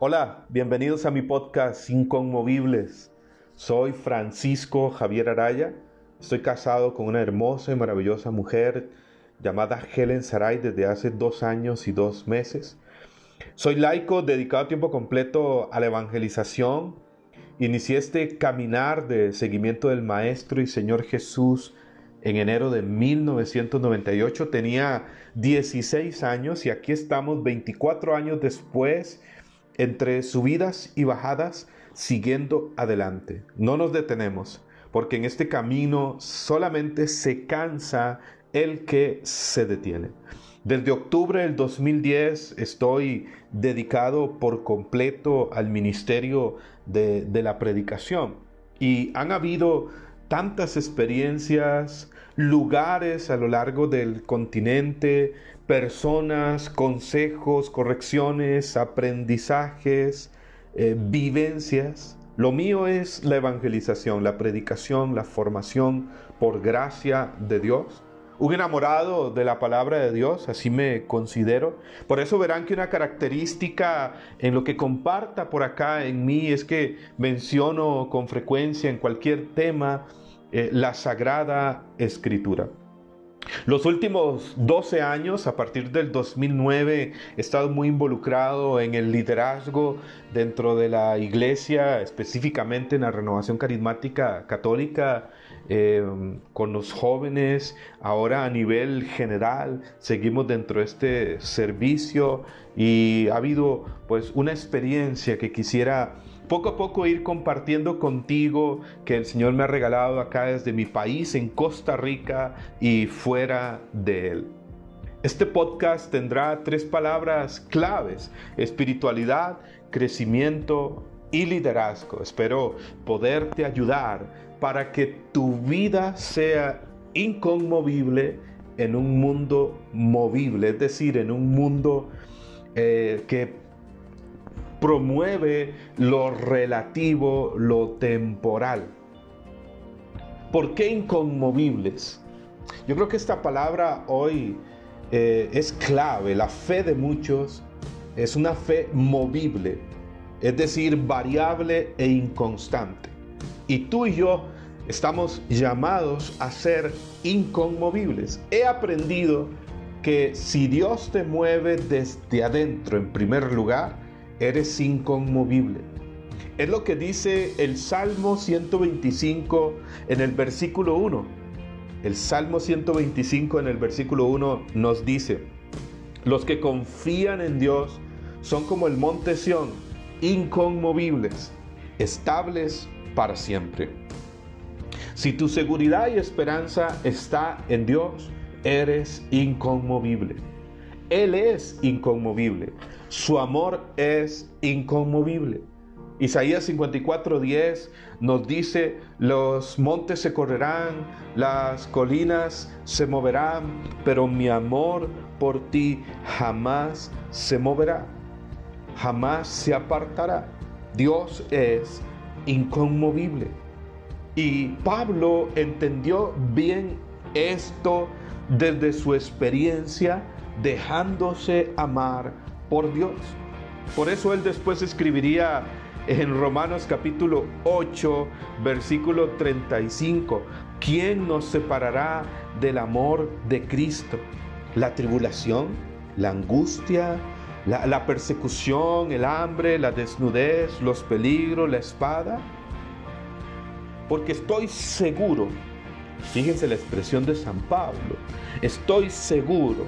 Hola, bienvenidos a mi podcast Inconmovibles. Soy Francisco Javier Araya. Estoy casado con una hermosa y maravillosa mujer llamada Helen Saray desde hace dos años y dos meses. Soy laico dedicado a tiempo completo a la evangelización. Inicié este caminar de seguimiento del Maestro y Señor Jesús en enero de 1998. Tenía 16 años y aquí estamos 24 años después entre subidas y bajadas, siguiendo adelante. No nos detenemos, porque en este camino solamente se cansa el que se detiene. Desde octubre del 2010 estoy dedicado por completo al ministerio de, de la predicación y han habido tantas experiencias, lugares a lo largo del continente, personas, consejos, correcciones, aprendizajes, eh, vivencias. Lo mío es la evangelización, la predicación, la formación por gracia de Dios. Un enamorado de la palabra de Dios, así me considero. Por eso verán que una característica en lo que comparta por acá en mí es que menciono con frecuencia en cualquier tema eh, la sagrada escritura. Los últimos 12 años, a partir del 2009, he estado muy involucrado en el liderazgo dentro de la iglesia, específicamente en la renovación carismática católica, eh, con los jóvenes. Ahora a nivel general seguimos dentro de este servicio y ha habido pues una experiencia que quisiera poco a poco ir compartiendo contigo que el Señor me ha regalado acá desde mi país, en Costa Rica y fuera de él. Este podcast tendrá tres palabras claves, espiritualidad, crecimiento y liderazgo. Espero poderte ayudar para que tu vida sea inconmovible en un mundo movible, es decir, en un mundo eh, que promueve lo relativo, lo temporal. ¿Por qué inconmovibles? Yo creo que esta palabra hoy eh, es clave. La fe de muchos es una fe movible, es decir, variable e inconstante. Y tú y yo estamos llamados a ser inconmovibles. He aprendido que si Dios te mueve desde adentro en primer lugar, eres inconmovible. Es lo que dice el Salmo 125 en el versículo 1. El Salmo 125 en el versículo 1 nos dice, los que confían en Dios son como el monte Sión, inconmovibles, estables para siempre. Si tu seguridad y esperanza está en Dios, eres inconmovible. Él es inconmovible. Su amor es inconmovible. Isaías 54:10 nos dice, los montes se correrán, las colinas se moverán, pero mi amor por ti jamás se moverá, jamás se apartará. Dios es inconmovible. Y Pablo entendió bien esto desde su experiencia dejándose amar por Dios. Por eso él después escribiría en Romanos capítulo 8, versículo 35, ¿quién nos separará del amor de Cristo? ¿La tribulación? ¿La angustia? La, la persecución? ¿El hambre? ¿La desnudez? ¿Los peligros? ¿La espada? Porque estoy seguro, fíjense la expresión de San Pablo, estoy seguro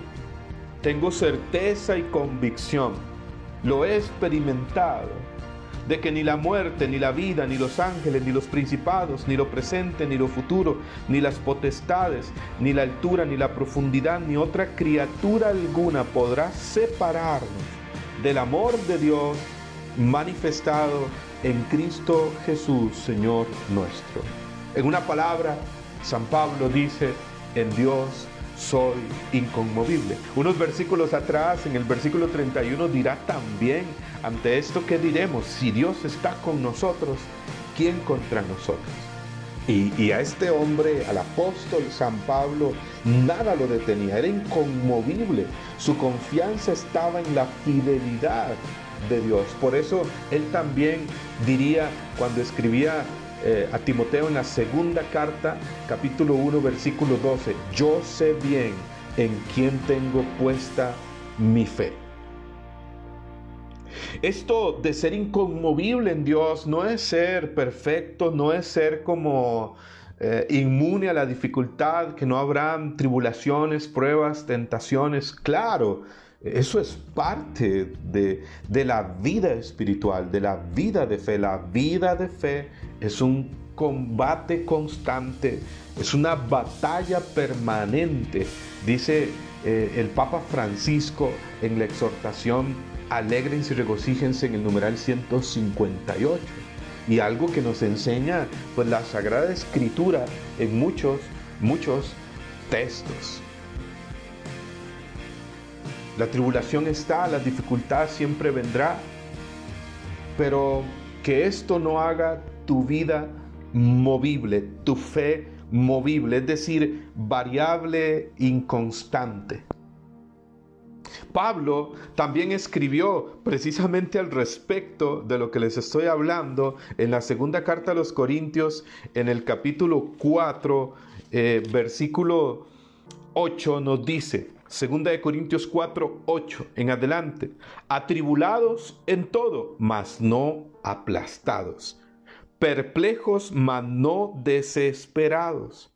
tengo certeza y convicción, lo he experimentado, de que ni la muerte, ni la vida, ni los ángeles, ni los principados, ni lo presente, ni lo futuro, ni las potestades, ni la altura, ni la profundidad, ni otra criatura alguna podrá separarnos del amor de Dios manifestado en Cristo Jesús, Señor nuestro. En una palabra, San Pablo dice, en Dios soy inconmovible. Unos versículos atrás, en el versículo 31, dirá también, ante esto, ¿qué diremos? Si Dios está con nosotros, ¿quién contra nosotros? Y, y, a este hombre, al apóstol San Pablo, nada lo detenía, era inconmovible. Su confianza estaba en la fidelidad de Dios. Por eso él también diría cuando escribía eh, a Timoteo en la segunda carta, capítulo 1, versículo 12, yo sé bien en quién tengo puesta mi fe. Esto de ser inconmovible en Dios no es ser perfecto, no es ser como eh, inmune a la dificultad, que no habrán tribulaciones, pruebas, tentaciones. Claro, eso es parte de, de, la vida espiritual, de la vida de fe. La vida de fe es un combate constante, es una batalla permanente. Dice eh, el Papa Francisco en la exhortación, alegrense y regocíjense en el numeral 158. Y algo que nos enseña pues la Sagrada Escritura en muchos, muchos textos. La tribulación está, la dificultad siempre vendrá, pero que esto no haga tu vida movible, tu fe movible, es decir, variable, inconstante. Pablo también escribió precisamente al respecto de lo que les estoy hablando en la segunda carta a los Corintios, en el capítulo 4, eh, versículo 8, nos dice, Segunda de Corintios 4, 8 en adelante. Atribulados en todo, mas no aplastados. Perplejos, mas no desesperados.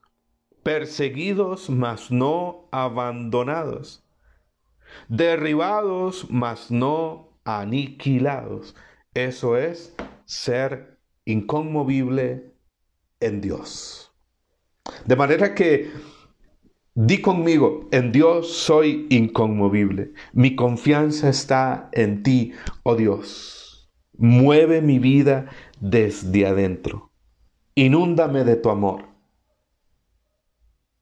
Perseguidos, mas no abandonados. Derribados, mas no aniquilados. Eso es ser inconmovible en Dios. De manera que Di conmigo, en Dios soy inconmovible. Mi confianza está en ti, oh Dios. Mueve mi vida desde adentro. Inúndame de tu amor.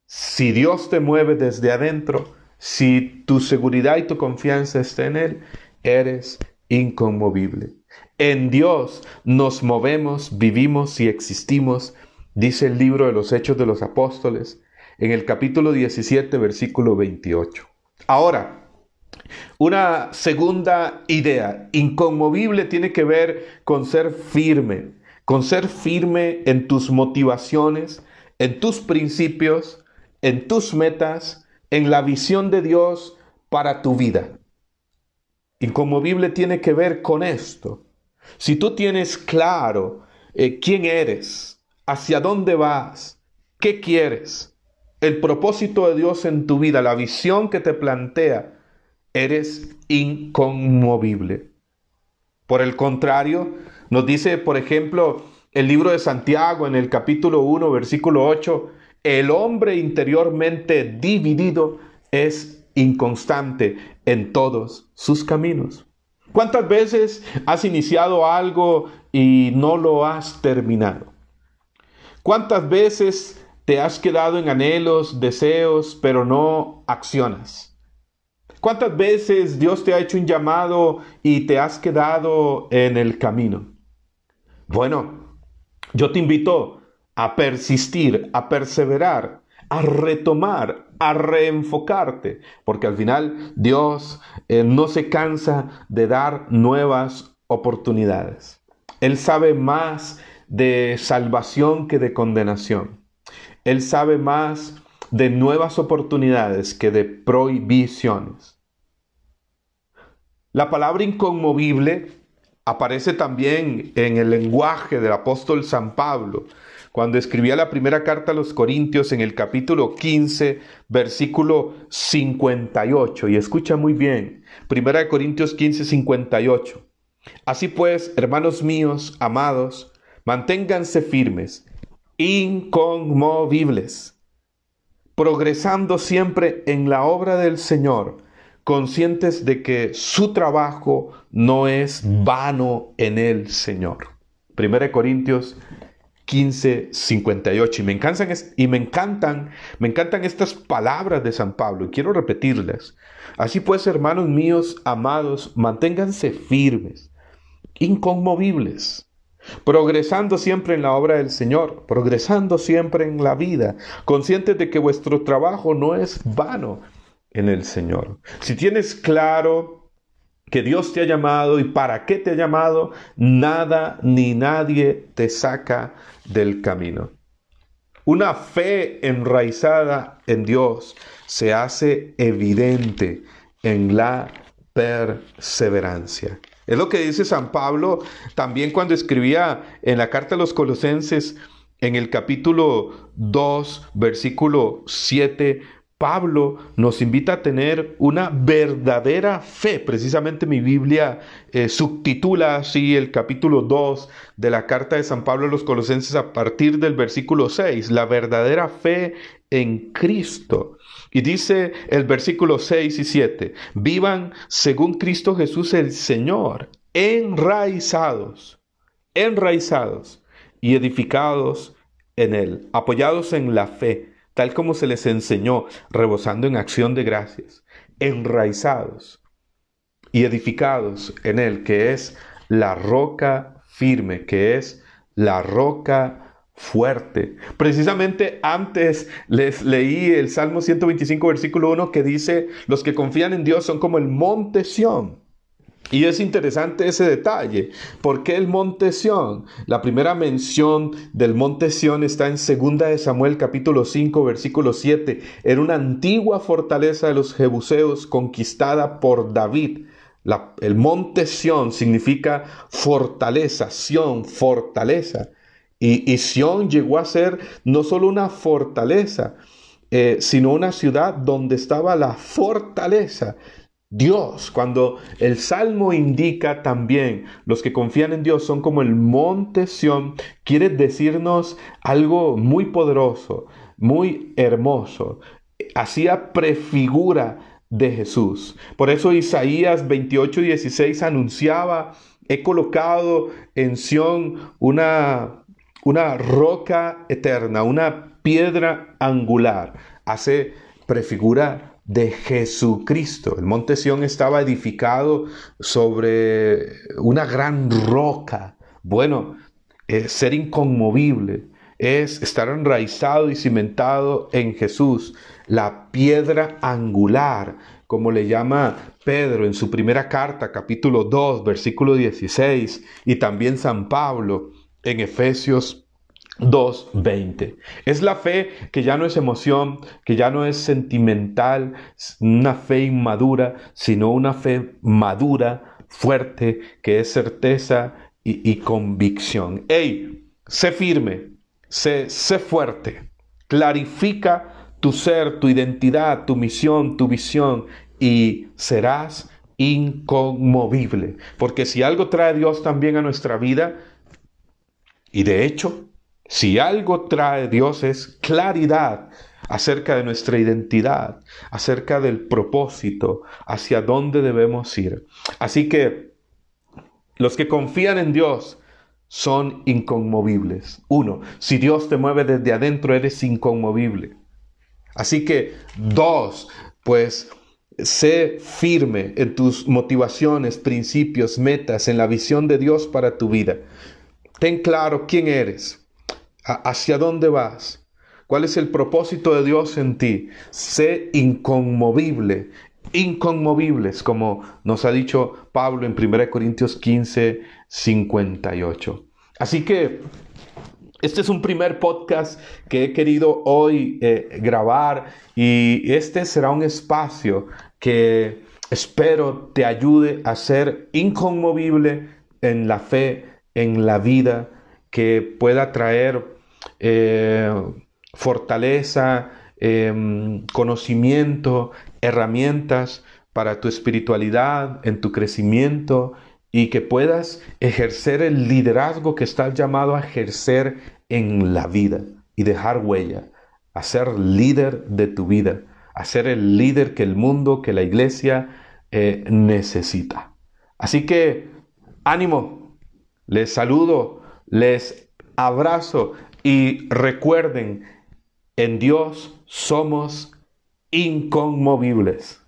Si Dios te mueve desde adentro, si tu seguridad y tu confianza está en Él, eres inconmovible. En Dios nos movemos, vivimos y existimos, dice el libro de los Hechos de los Apóstoles en el capítulo 17, versículo 28. Ahora, una segunda idea, inconmovible, tiene que ver con ser firme, con ser firme en tus motivaciones, en tus principios, en tus metas, en la visión de Dios para tu vida. Inconmovible tiene que ver con esto. Si tú tienes claro eh, quién eres, hacia dónde vas, qué quieres, el propósito de Dios en tu vida, la visión que te plantea, eres inconmovible. Por el contrario, nos dice, por ejemplo, el libro de Santiago en el capítulo 1, versículo 8, el hombre interiormente dividido es inconstante en todos sus caminos. ¿Cuántas veces has iniciado algo y no lo has terminado? ¿Cuántas veces te has quedado en anhelos, deseos, pero no accionas. ¿Cuántas veces Dios te ha hecho un llamado y te has quedado en el camino? Bueno, yo te invito a persistir, a perseverar, a retomar, a reenfocarte, porque al final Dios eh, no se cansa de dar nuevas oportunidades. Él sabe más de salvación que de condenación. Él sabe más de nuevas oportunidades que de prohibiciones. La palabra inconmovible aparece también en el lenguaje del apóstol San Pablo, cuando escribía la primera carta a los Corintios en el capítulo 15, versículo 58. Y escucha muy bien, primera de Corintios 15, 58. Así pues, hermanos míos, amados, manténganse firmes inconmovibles, progresando siempre en la obra del Señor, conscientes de que su trabajo no es vano en el Señor. 1 Corintios 15, 58. Y me encantan, y me encantan, me encantan estas palabras de San Pablo y quiero repetirlas. Así pues, hermanos míos, amados, manténganse firmes, inconmovibles progresando siempre en la obra del Señor, progresando siempre en la vida, conscientes de que vuestro trabajo no es vano en el Señor. Si tienes claro que Dios te ha llamado y para qué te ha llamado, nada ni nadie te saca del camino. Una fe enraizada en Dios se hace evidente en la perseverancia. Es lo que dice San Pablo también cuando escribía en la carta a los colosenses en el capítulo 2, versículo 7, Pablo nos invita a tener una verdadera fe. Precisamente mi Biblia eh, subtitula así el capítulo 2 de la carta de San Pablo a los Colosenses a partir del versículo 6, la verdadera fe en Cristo. Y dice el versículo 6 y 7, vivan según Cristo Jesús el Señor, enraizados, enraizados y edificados en Él, apoyados en la fe tal como se les enseñó, rebosando en acción de gracias, enraizados y edificados en Él, que es la roca firme, que es la roca fuerte. Precisamente antes les leí el Salmo 125, versículo 1, que dice, los que confían en Dios son como el monte Sión y es interesante ese detalle. ¿Por qué el monte Sión? La primera mención del monte Sión está en 2 de Samuel capítulo 5 versículo 7. Era una antigua fortaleza de los jebuseos conquistada por David. el monte Sión significa fortaleza, Sión, fortaleza. Y, y Sión llegó a ser no solo una fortaleza, eh, sino una ciudad donde estaba la fortaleza Dios, cuando el Salmo indica también, los que confían en Dios son como el monte Sión, quiere decirnos algo muy poderoso, muy hermoso. Hacía prefigura de Jesús. Por eso Isaías 28, 16 anunciaba, he colocado en Sión una, una roca eterna, una piedra angular. Hace prefigura de Jesucristo. El monte Sión estaba edificado sobre una gran roca. Bueno, ser inconmovible es estar enraizado y cimentado en Jesús, la piedra angular, como le llama Pedro en su primera carta, capítulo 2, versículo 16, y también San Pablo en Efesios 2.20. Es la fe que ya no es emoción, que ya no es sentimental, una fe inmadura, sino una fe madura, fuerte, que es certeza y, convicción. ¡Ey! Sé firme, sé, sé fuerte, clarifica tu ser, tu identidad, tu misión, tu visión y serás inconmovible. Porque si algo trae Dios también a nuestra vida, y de hecho, si algo trae Dios es claridad acerca de nuestra identidad, acerca del propósito, hacia dónde debemos ir. Así que los que confían en Dios son inconmovibles. Uno, si Dios te mueve desde adentro, eres inconmovible. Así que dos, pues sé firme en tus motivaciones, principios, metas, en la visión de Dios para tu vida. Ten claro quién eres, ¿Hacia dónde vas? ¿Cuál es el propósito de Dios en ti? Sé inconmovible, inconmovibles, como nos ha dicho Pablo en 1 Corintios 15, 58. Así que este es un primer podcast que he querido hoy eh, grabar y este será un espacio que espero te ayude a ser inconmovible en la fe, en la vida, que pueda traer eh, fortaleza, em, conocimiento, herramientas para tu espiritualidad, en tu crecimiento y que puedas ejercer el liderazgo que estás llamado a ejercer en la vida y dejar huella, a ser líder de tu vida, a ser el líder que el mundo, que la iglesia eh, necesita. Así que ánimo, les saludo, les abrazo y recuerden, en Dios somos inconmovibles.